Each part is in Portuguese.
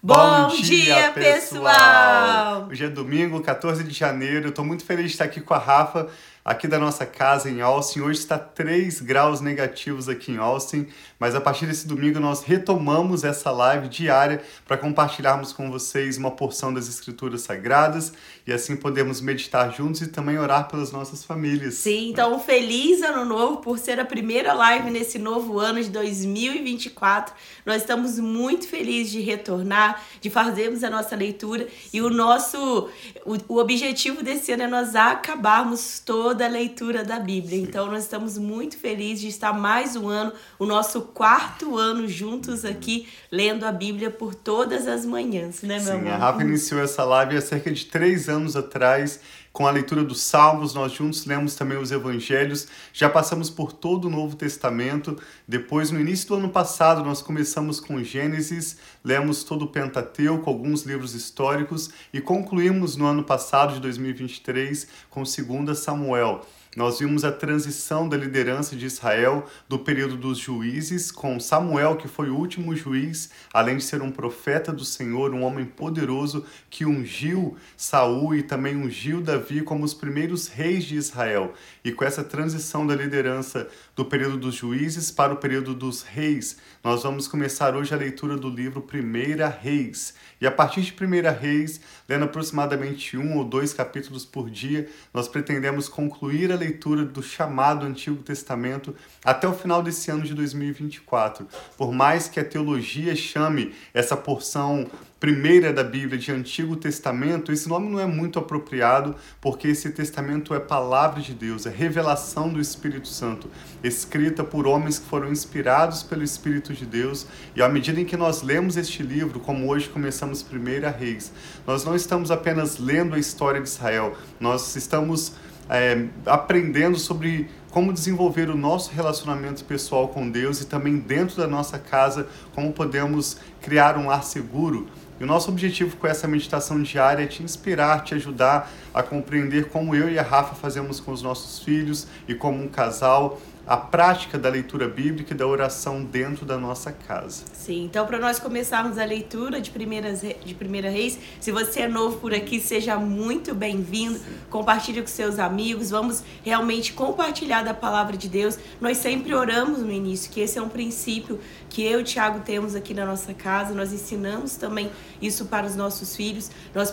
Bom, dia, pessoal! Hoje é domingo, 14 de janeiro. Estou muito feliz de estar aqui com a Rafa aqui da nossa casa em Austin. Hoje está 3 graus negativos aqui em Austin, mas a partir desse domingo nós retomamos essa live diária para compartilharmos com vocês uma porção das Escrituras Sagradas e assim podemos meditar juntos e também orar pelas nossas famílias. Sim, então feliz ano novo por ser a primeira live nesse novo ano de 2024. Nós estamos muito felizes de retornar, de fazermos a nossa leitura e o nosso o, o objetivo desse ano é nós acabarmos toda toda a leitura da Bíblia. Então, nós estamos muito felizes de estar mais um ano, o nosso quarto ano juntos aqui, lendo a Bíblia por todas as manhãs, né, meu Sim, amor? a Rafa iniciou essa live há cerca de três anos atrás com a leitura dos Salmos, nós juntos lemos também os Evangelhos, já passamos por todo o Novo Testamento. Depois, no início do ano passado, nós começamos com Gênesis, lemos todo o Pentateuco, alguns livros históricos e concluímos no ano passado, de 2023, com 2 Samuel. Nós vimos a transição da liderança de Israel do período dos juízes, com Samuel, que foi o último juiz, além de ser um profeta do Senhor, um homem poderoso que ungiu Saul e também ungiu Davi como os primeiros reis de Israel. E com essa transição da liderança do período dos juízes para o período dos reis, nós vamos começar hoje a leitura do livro Primeira Reis. E a partir de Primeira Reis, lendo aproximadamente um ou dois capítulos por dia, nós pretendemos concluir a leitura do chamado Antigo Testamento até o final desse ano de 2024. Por mais que a teologia chame essa porção primeira da Bíblia de Antigo Testamento, esse nome não é muito apropriado, porque esse testamento é palavra de Deus, é revelação do Espírito Santo, escrita por homens que foram inspirados pelo Espírito de Deus. E à medida em que nós lemos este livro, como hoje começamos Primeira Reis, nós não estamos apenas lendo a história de Israel, nós estamos é, aprendendo sobre como desenvolver o nosso relacionamento pessoal com Deus e também dentro da nossa casa, como podemos criar um lar seguro. E o nosso objetivo com essa meditação diária é te inspirar, te ajudar a compreender como eu e a Rafa fazemos com os nossos filhos e como um casal, a prática da leitura bíblica e da oração dentro da nossa casa. Sim, então para nós começarmos a leitura de, primeiras, de Primeira Reis, se você é novo por aqui, seja muito bem-vindo, compartilhe com seus amigos, vamos realmente compartilhar da palavra de Deus. Nós sempre oramos no início, que esse é um princípio que eu e o Tiago temos aqui na nossa casa, nós ensinamos também isso para os nossos filhos, nós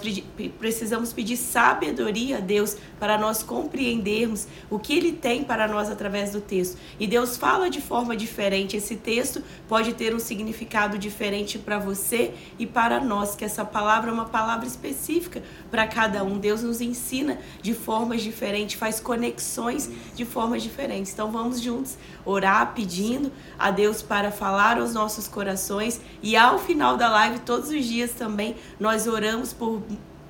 precisamos pedir sabedoria a Deus para nós compreendermos o que Ele tem para nós através do texto E Deus fala de forma diferente. Esse texto pode ter um significado diferente para você e para nós, que essa palavra é uma palavra específica para cada um. Deus nos ensina de formas diferentes, faz conexões de formas diferentes. Então vamos juntos orar pedindo a Deus para falar aos nossos corações e ao final da live todos os dias também nós oramos por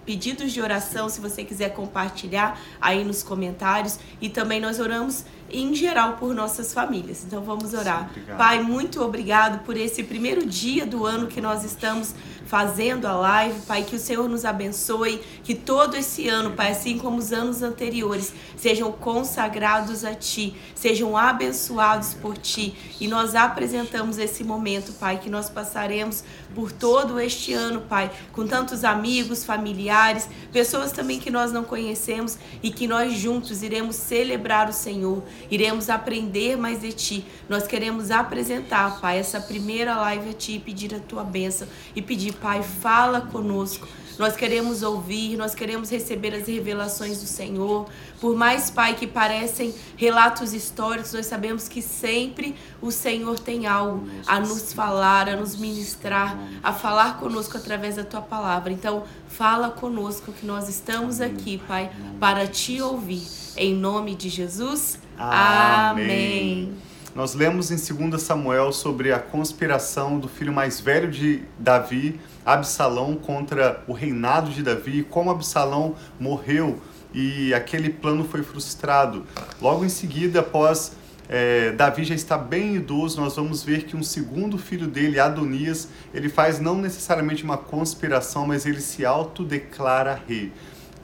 pedidos de oração, se você quiser compartilhar aí nos comentários. E também nós oramos em geral por nossas famílias. Então vamos orar. Sim, Pai, muito obrigado por esse primeiro dia do ano que nós estamos fazendo a live, Pai, que o Senhor nos abençoe, que todo esse ano, Pai, assim como os anos anteriores, sejam consagrados a Ti, sejam abençoados por Ti. E nós apresentamos esse momento, Pai, que nós passaremos por todo este ano, Pai, com tantos amigos, familiares, pessoas também que nós não conhecemos e que nós juntos iremos celebrar o Senhor, iremos aprender mais de Ti. Nós queremos apresentar, Pai, essa primeira live a Ti, pedir a Tua bênção e pedir Pai, fala conosco. Nós queremos ouvir, nós queremos receber as revelações do Senhor. Por mais, Pai, que parecem relatos históricos, nós sabemos que sempre o Senhor tem algo a nos falar, a nos ministrar, a falar conosco através da tua palavra. Então, fala conosco que nós estamos aqui, Pai, para te ouvir. Em nome de Jesus. Amém. Amém. Nós lemos em 2 Samuel sobre a conspiração do filho mais velho de Davi, Absalão, contra o reinado de Davi, como Absalão morreu e aquele plano foi frustrado. Logo em seguida, após é, Davi já está bem idoso, nós vamos ver que um segundo filho dele, Adonias, ele faz não necessariamente uma conspiração, mas ele se autodeclara rei.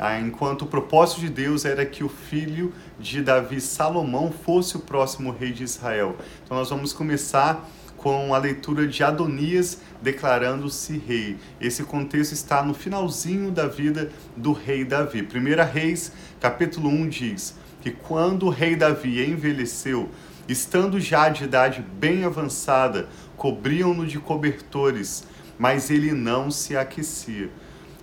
Ah, enquanto o propósito de Deus era que o filho de Davi, Salomão, fosse o próximo rei de Israel. Então nós vamos começar com a leitura de Adonias declarando-se rei. Esse contexto está no finalzinho da vida do rei Davi. 1 Reis, capítulo 1 diz que quando o rei Davi envelheceu, estando já de idade bem avançada, cobriam-no de cobertores, mas ele não se aquecia.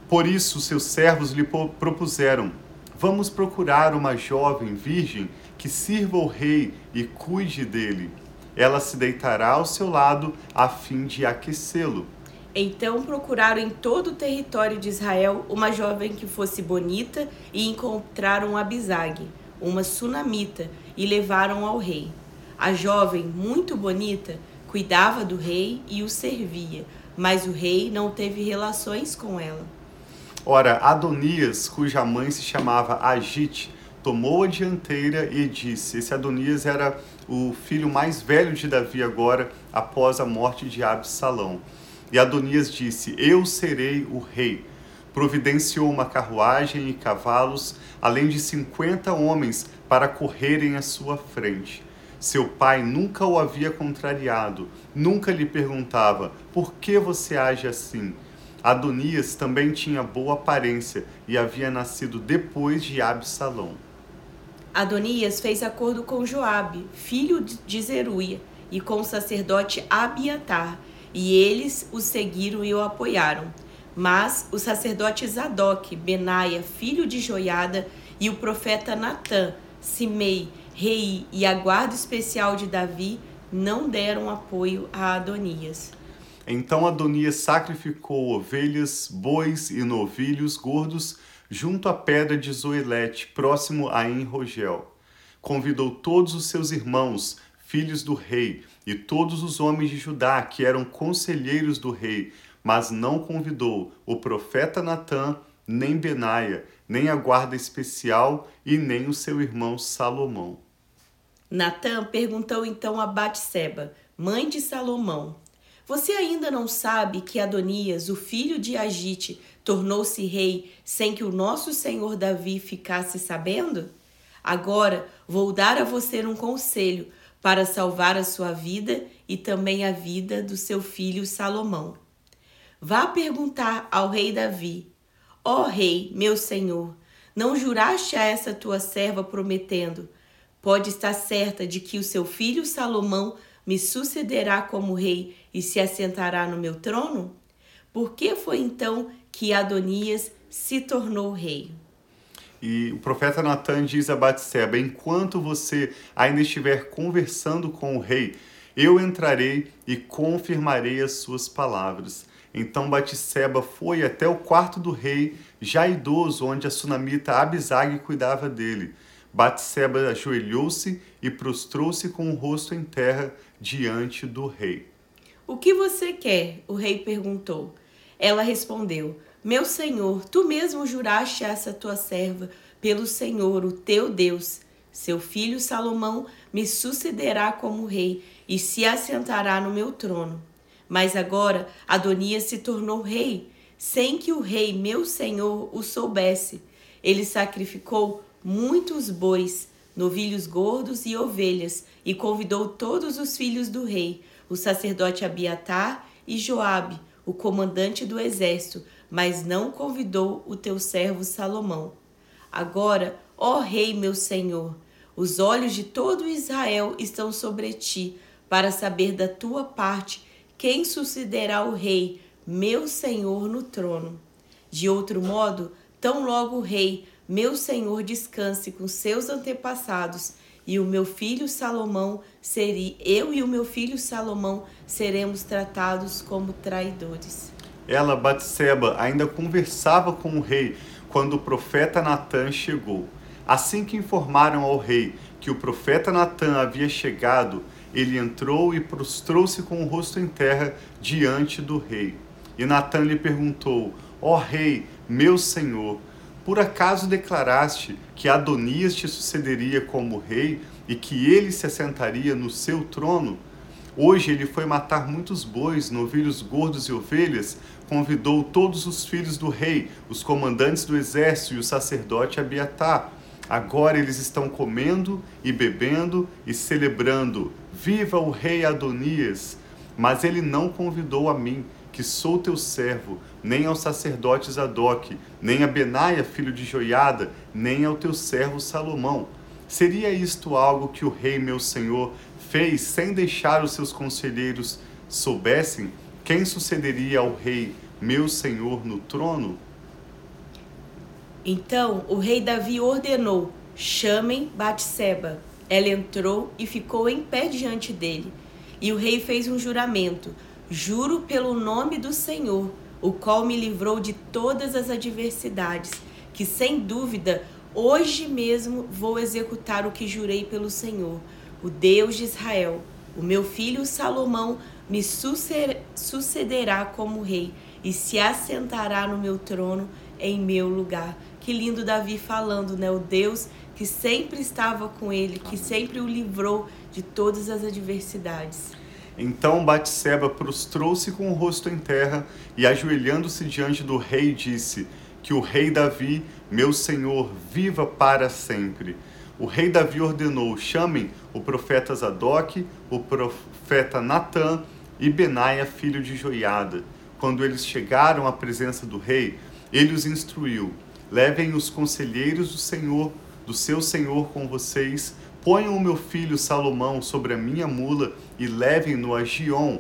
Por isso seus servos lhe propuseram: Vamos procurar uma jovem virgem que sirva o rei e cuide dele ela se deitará ao seu lado a fim de aquecê-lo. Então procuraram em todo o território de Israel uma jovem que fosse bonita e encontraram Abisag, uma sunamita, e levaram ao rei. A jovem, muito bonita, cuidava do rei e o servia, mas o rei não teve relações com ela. Ora, Adonias, cuja mãe se chamava Agite, tomou a dianteira e disse: Esse Adonias era o filho mais velho de Davi agora, após a morte de Absalão. E Adonias disse: Eu serei o rei. Providenciou uma carruagem e cavalos, além de cinquenta homens para correrem à sua frente. Seu pai nunca o havia contrariado, nunca lhe perguntava: Por que você age assim? Adonias também tinha boa aparência e havia nascido depois de Absalão. Adonias fez acordo com Joabe, filho de Zeruia, e com o sacerdote Abiatar, e eles o seguiram e o apoiaram. Mas o sacerdote Zadok, Benaia, filho de Joiada, e o profeta Natã, Simei, rei e a guarda especial de Davi não deram apoio a Adonias. Então Adonias sacrificou ovelhas, bois e novilhos gordos junto à pedra de Zoelete, próximo a Enrogel. Convidou todos os seus irmãos, filhos do rei, e todos os homens de Judá que eram conselheiros do rei, mas não convidou o profeta Natã, nem Benaia, nem a guarda especial e nem o seu irmão Salomão. Natã perguntou então a Batseba, mãe de Salomão: Você ainda não sabe que Adonias, o filho de Agite, tornou-se rei sem que o nosso senhor Davi ficasse sabendo? Agora vou dar a você um conselho para salvar a sua vida e também a vida do seu filho Salomão. Vá perguntar ao rei Davi: Ó oh, rei, meu senhor, não juraste a essa tua serva prometendo: Pode estar certa de que o seu filho Salomão me sucederá como rei e se assentará no meu trono? Por que foi então que Adonias se tornou rei. E o profeta Natan diz a Batseba: Enquanto você ainda estiver conversando com o rei, eu entrarei e confirmarei as suas palavras. Então Batseba foi até o quarto do rei, já idoso, onde a sunamita Abisag cuidava dele. Batseba ajoelhou-se e prostrou-se com o rosto em terra diante do rei. O que você quer? O rei perguntou. Ela respondeu: meu senhor, tu mesmo juraste a essa tua serva, pelo Senhor, o teu Deus. Seu filho Salomão me sucederá como rei e se assentará no meu trono. Mas agora Adonias se tornou rei, sem que o rei, meu senhor, o soubesse. Ele sacrificou muitos bois, novilhos gordos e ovelhas, e convidou todos os filhos do rei, o sacerdote Abiatar e Joabe, o comandante do exército, mas não convidou o teu servo Salomão. Agora, ó Rei meu Senhor, os olhos de todo Israel estão sobre ti, para saber da tua parte quem sucederá o Rei, meu Senhor, no trono. De outro modo, tão logo o Rei, meu Senhor, descanse com seus antepassados, e o meu filho Salomão seria, eu e o meu filho Salomão seremos tratados como traidores. Ela, Batseba, ainda conversava com o rei quando o profeta Natã chegou. Assim que informaram ao rei que o profeta Natã havia chegado, ele entrou e prostrou-se com o rosto em terra diante do rei. E Natã lhe perguntou: Ó oh, rei, meu senhor, por acaso declaraste que Adonias te sucederia como rei e que ele se assentaria no seu trono? Hoje ele foi matar muitos bois, novilhos gordos e ovelhas, convidou todos os filhos do rei, os comandantes do exército e o sacerdote Abiatar. Agora eles estão comendo e bebendo e celebrando. Viva o rei Adonias! Mas ele não convidou a mim, que sou teu servo, nem ao sacerdote Zadok, nem a Benaia, filho de Joiada, nem ao teu servo Salomão. Seria isto algo que o rei meu senhor fez sem deixar os seus conselheiros soubessem quem sucederia ao rei meu senhor no trono? Então o rei Davi ordenou: chamem Batseba. Ela entrou e ficou em pé diante dele. E o rei fez um juramento: Juro pelo nome do Senhor, o qual me livrou de todas as adversidades, que sem dúvida hoje mesmo vou executar o que jurei pelo Senhor, o Deus de Israel. O meu filho Salomão me sucederá como rei e se assentará no meu trono em meu lugar. Que lindo Davi falando, né? O Deus que sempre estava com ele, que sempre o livrou de todas as adversidades. Então Batseba prostrou-se com o rosto em terra e ajoelhando-se diante do rei disse: Que o rei Davi, meu senhor, viva para sempre. O rei Davi ordenou: chamem o profeta Zadok, o profeta Natã e Benaia, filho de Joiada. Quando eles chegaram à presença do rei, ele os instruiu: Levem os conselheiros do Senhor, do seu Senhor com vocês, ponham o meu filho Salomão sobre a minha mula e levem-no a Gion.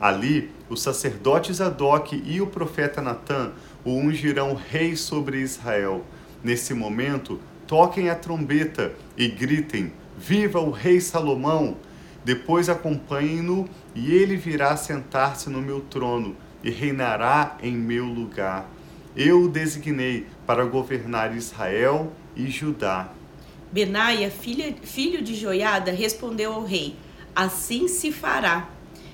Ali, o sacerdote Zadok e o profeta Natã o ungirão rei sobre Israel. Nesse momento, toquem a trombeta e gritem: Viva o rei Salomão! Depois acompanhem-no e ele virá sentar-se no meu trono e reinará em meu lugar. Eu o designei para governar Israel e Judá. Benaia, filha, filho de Joiada, respondeu ao rei: Assim se fará,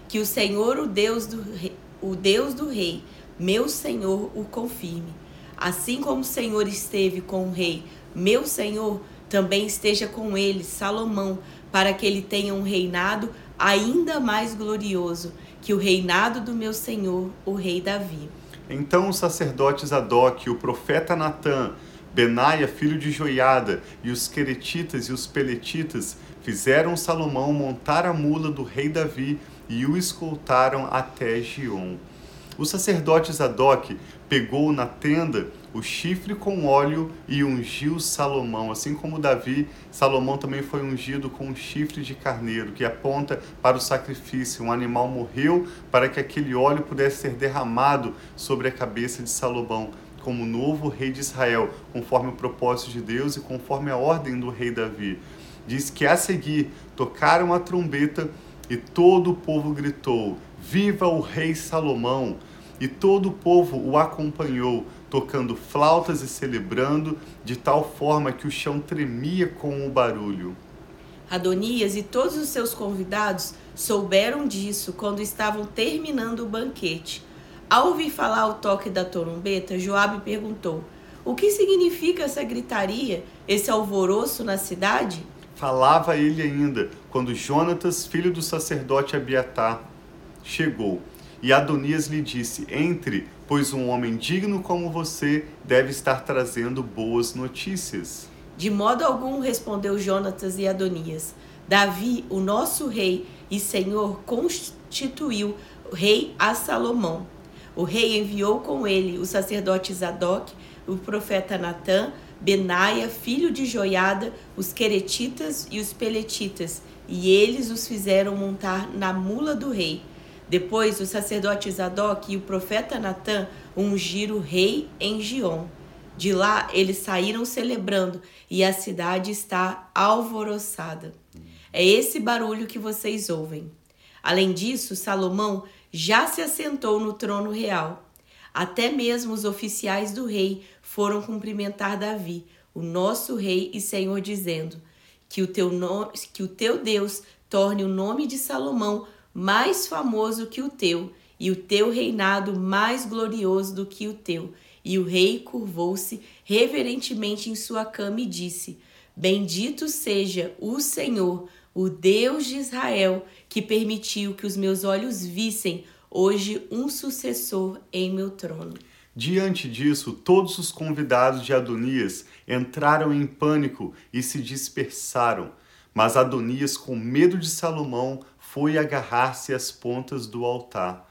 que o Senhor, o Deus do rei, o Deus do rei, meu Senhor, o confirme. Assim como o Senhor esteve com o rei, meu Senhor, também esteja com ele, Salomão, para que ele tenha um reinado ainda mais glorioso que o reinado do meu senhor, o rei Davi. Então os sacerdotes Zadok, o profeta Natã, Benaia, filho de Joiada, e os queretitas e os peletitas fizeram Salomão montar a mula do rei Davi e o escoltaram até Gion. O sacerdote Zadok pegou na tenda o chifre com óleo e ungiu Salomão. Assim como Davi, Salomão também foi ungido com um chifre de carneiro, que aponta para o sacrifício. Um animal morreu para que aquele óleo pudesse ser derramado sobre a cabeça de Salomão, como novo rei de Israel, conforme o propósito de Deus e conforme a ordem do rei Davi. Diz que a seguir tocaram a trombeta e todo o povo gritou: Viva o rei Salomão! E todo o povo o acompanhou, tocando flautas e celebrando, de tal forma que o chão tremia com o barulho. Adonias e todos os seus convidados souberam disso quando estavam terminando o banquete. Ao ouvir falar o toque da trombeta, Joabe perguntou: O que significa essa gritaria, esse alvoroço na cidade? Falava ele ainda quando Jonatas, filho do sacerdote Abiatar, chegou. E Adonias lhe disse: Entre, pois um homem digno como você deve estar trazendo boas notícias. De modo algum, respondeu Jonatas e Adonias. Davi, o nosso rei e senhor, constituiu rei a Salomão. O rei enviou com ele o sacerdote Zadok, o profeta Natã, Benaia, filho de Joiada, os queretitas e os peletitas, e eles os fizeram montar na mula do rei depois, o sacerdote Zadok e o profeta Natã ungiram o rei em Gion. De lá, eles saíram celebrando e a cidade está alvoroçada. É esse barulho que vocês ouvem. Além disso, Salomão já se assentou no trono real. Até mesmo os oficiais do rei foram cumprimentar Davi, o nosso rei e senhor, dizendo: Que o teu, nome, que o teu Deus torne o nome de Salomão mais famoso que o teu, e o teu reinado mais glorioso do que o teu. E o rei curvou-se reverentemente em sua cama e disse: Bendito seja o Senhor, o Deus de Israel, que permitiu que os meus olhos vissem hoje um sucessor em meu trono. Diante disso, todos os convidados de Adonias entraram em pânico e se dispersaram. Mas Adonias, com medo de Salomão, foi agarrar-se às pontas do altar.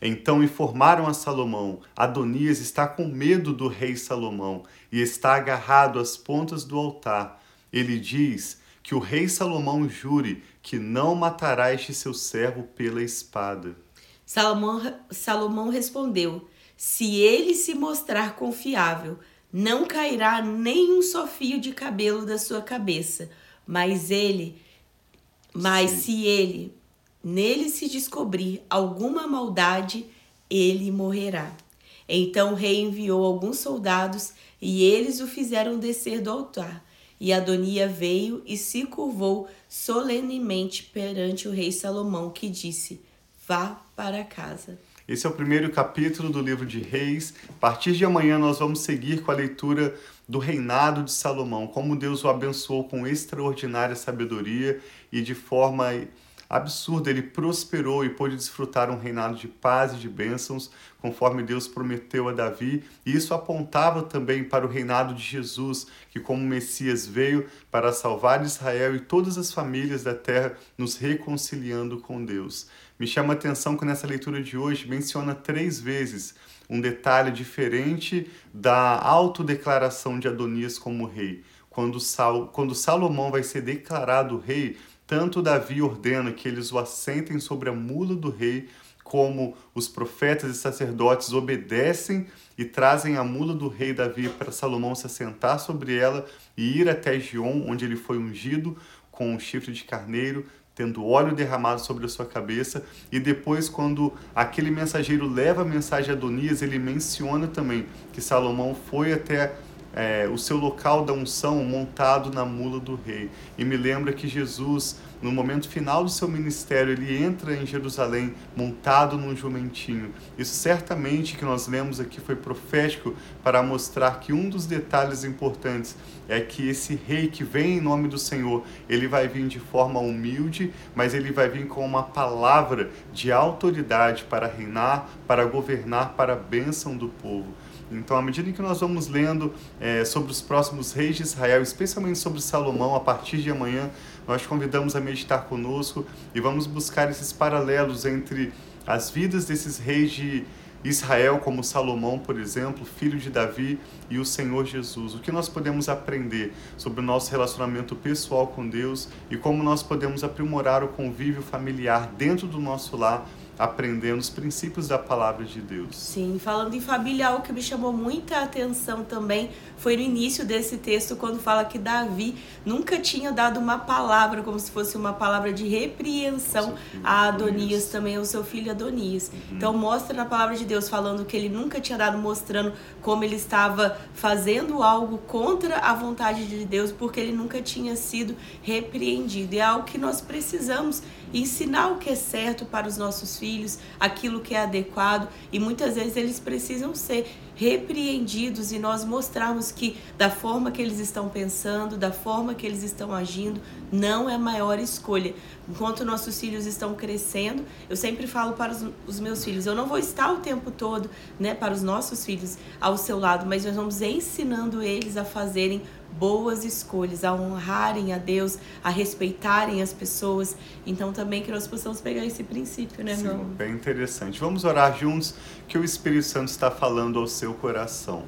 Então informaram a Salomão: Adonias está com medo do rei Salomão e está agarrado às pontas do altar. Ele diz que o rei Salomão jure que não matará este seu servo pela espada. Salomão, Salomão respondeu: Se ele se mostrar confiável, não cairá nem um só fio de cabelo da sua cabeça, mas ele, mas Sim. se ele nele se descobrir alguma maldade, ele morrerá. Então o rei enviou alguns soldados e eles o fizeram descer do altar. E Adonia veio e se curvou solenemente perante o rei Salomão, que disse: Vá para casa. Esse é o primeiro capítulo do livro de Reis. A partir de amanhã nós vamos seguir com a leitura do reinado de Salomão, como Deus o abençoou com extraordinária sabedoria e de forma absurdo, ele prosperou e pôde desfrutar um reinado de paz e de bênçãos, conforme Deus prometeu a Davi, e isso apontava também para o reinado de Jesus, que como Messias veio para salvar Israel e todas as famílias da terra, nos reconciliando com Deus. Me chama a atenção que nessa leitura de hoje menciona três vezes um detalhe diferente da autodeclaração de Adonias como rei. Quando, Sal, quando Salomão vai ser declarado rei, tanto Davi ordena que eles o assentem sobre a mula do rei, como os profetas e sacerdotes obedecem e trazem a mula do rei Davi para Salomão se assentar sobre ela e ir até Gion, onde ele foi ungido com um chifre de carneiro, tendo óleo derramado sobre a sua cabeça. E depois, quando aquele mensageiro leva a mensagem a Adonias, ele menciona também que Salomão foi até é, o seu local da unção montado na mula do rei. E me lembra que Jesus, no momento final do seu ministério, ele entra em Jerusalém montado num jumentinho. Isso certamente que nós lemos aqui foi profético para mostrar que um dos detalhes importantes é que esse rei que vem em nome do Senhor, ele vai vir de forma humilde, mas ele vai vir com uma palavra de autoridade para reinar, para governar para a bênção do povo. Então, à medida que nós vamos lendo é, sobre os próximos reis de Israel, especialmente sobre Salomão, a partir de amanhã, nós convidamos a meditar conosco e vamos buscar esses paralelos entre as vidas desses reis de Israel, como Salomão, por exemplo, filho de Davi, e o Senhor Jesus. O que nós podemos aprender sobre o nosso relacionamento pessoal com Deus e como nós podemos aprimorar o convívio familiar dentro do nosso lar aprendendo os princípios da palavra de Deus. Sim, falando em família, algo que me chamou muita atenção também foi no início desse texto, quando fala que Davi nunca tinha dado uma palavra, como se fosse uma palavra de repreensão a Adonias, também ao seu filho Adonias. Uhum. Então mostra na palavra de Deus falando que ele nunca tinha dado, mostrando como ele estava fazendo algo contra a vontade de Deus, porque ele nunca tinha sido repreendido. E é algo que nós precisamos ensinar o que é certo para os nossos filhos, aquilo que é adequado, e muitas vezes eles precisam ser repreendidos e nós mostrarmos que da forma que eles estão pensando, da forma que eles estão agindo, não é a maior escolha. Enquanto nossos filhos estão crescendo, eu sempre falo para os, os, meus filhos, eu não vou estar o tempo todo, né, para os nossos filhos ao seu lado, mas nós vamos ensinando eles a fazerem boas escolhas, a honrarem a Deus, a respeitarem as pessoas. Então também que nós possamos pegar esse princípio, né, Sim, meu? Bem interessante. Vamos orar juntos que o Espírito Santo está falando ao seu coração.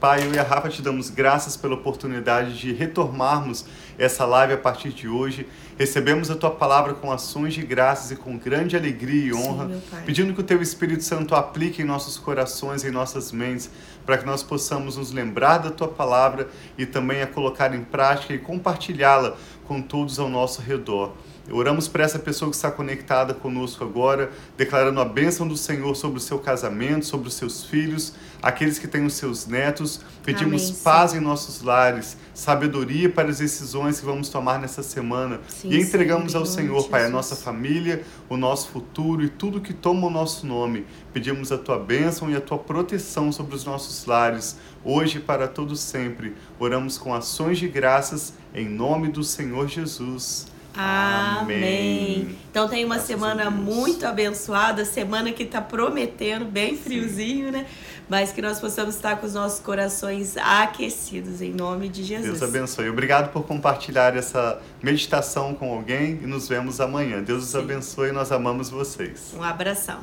Pai, eu e a Rafa te damos graças pela oportunidade de retomarmos essa live a partir de hoje. Recebemos a tua palavra com ações de graças e com grande alegria e honra, Sim, pedindo que o teu Espírito Santo aplique em nossos corações e em nossas mentes, para que nós possamos nos lembrar da tua palavra e também a colocar em prática e compartilhá-la com todos ao nosso redor. Oramos por essa pessoa que está conectada conosco agora, declarando a bênção do Senhor sobre o seu casamento, sobre os seus filhos, aqueles que têm os seus netos. Pedimos Amém, paz em nossos lares, sabedoria para as decisões que vamos tomar nessa semana. Sim, e entregamos sim, ao Senhor, Pai, a nossa família, o nosso futuro e tudo que toma o nosso nome. Pedimos a tua bênção e a tua proteção sobre os nossos lares, hoje e para todos sempre. Oramos com ações de graças, em nome do Senhor Jesus. Amém. Então tem uma semana muito abençoada, semana que está prometendo, bem friozinho, Sim. né? Mas que nós possamos estar com os nossos corações aquecidos, em nome de Jesus. Deus abençoe. Obrigado por compartilhar essa meditação com alguém e nos vemos amanhã. Deus os abençoe e nós amamos vocês. Um abração.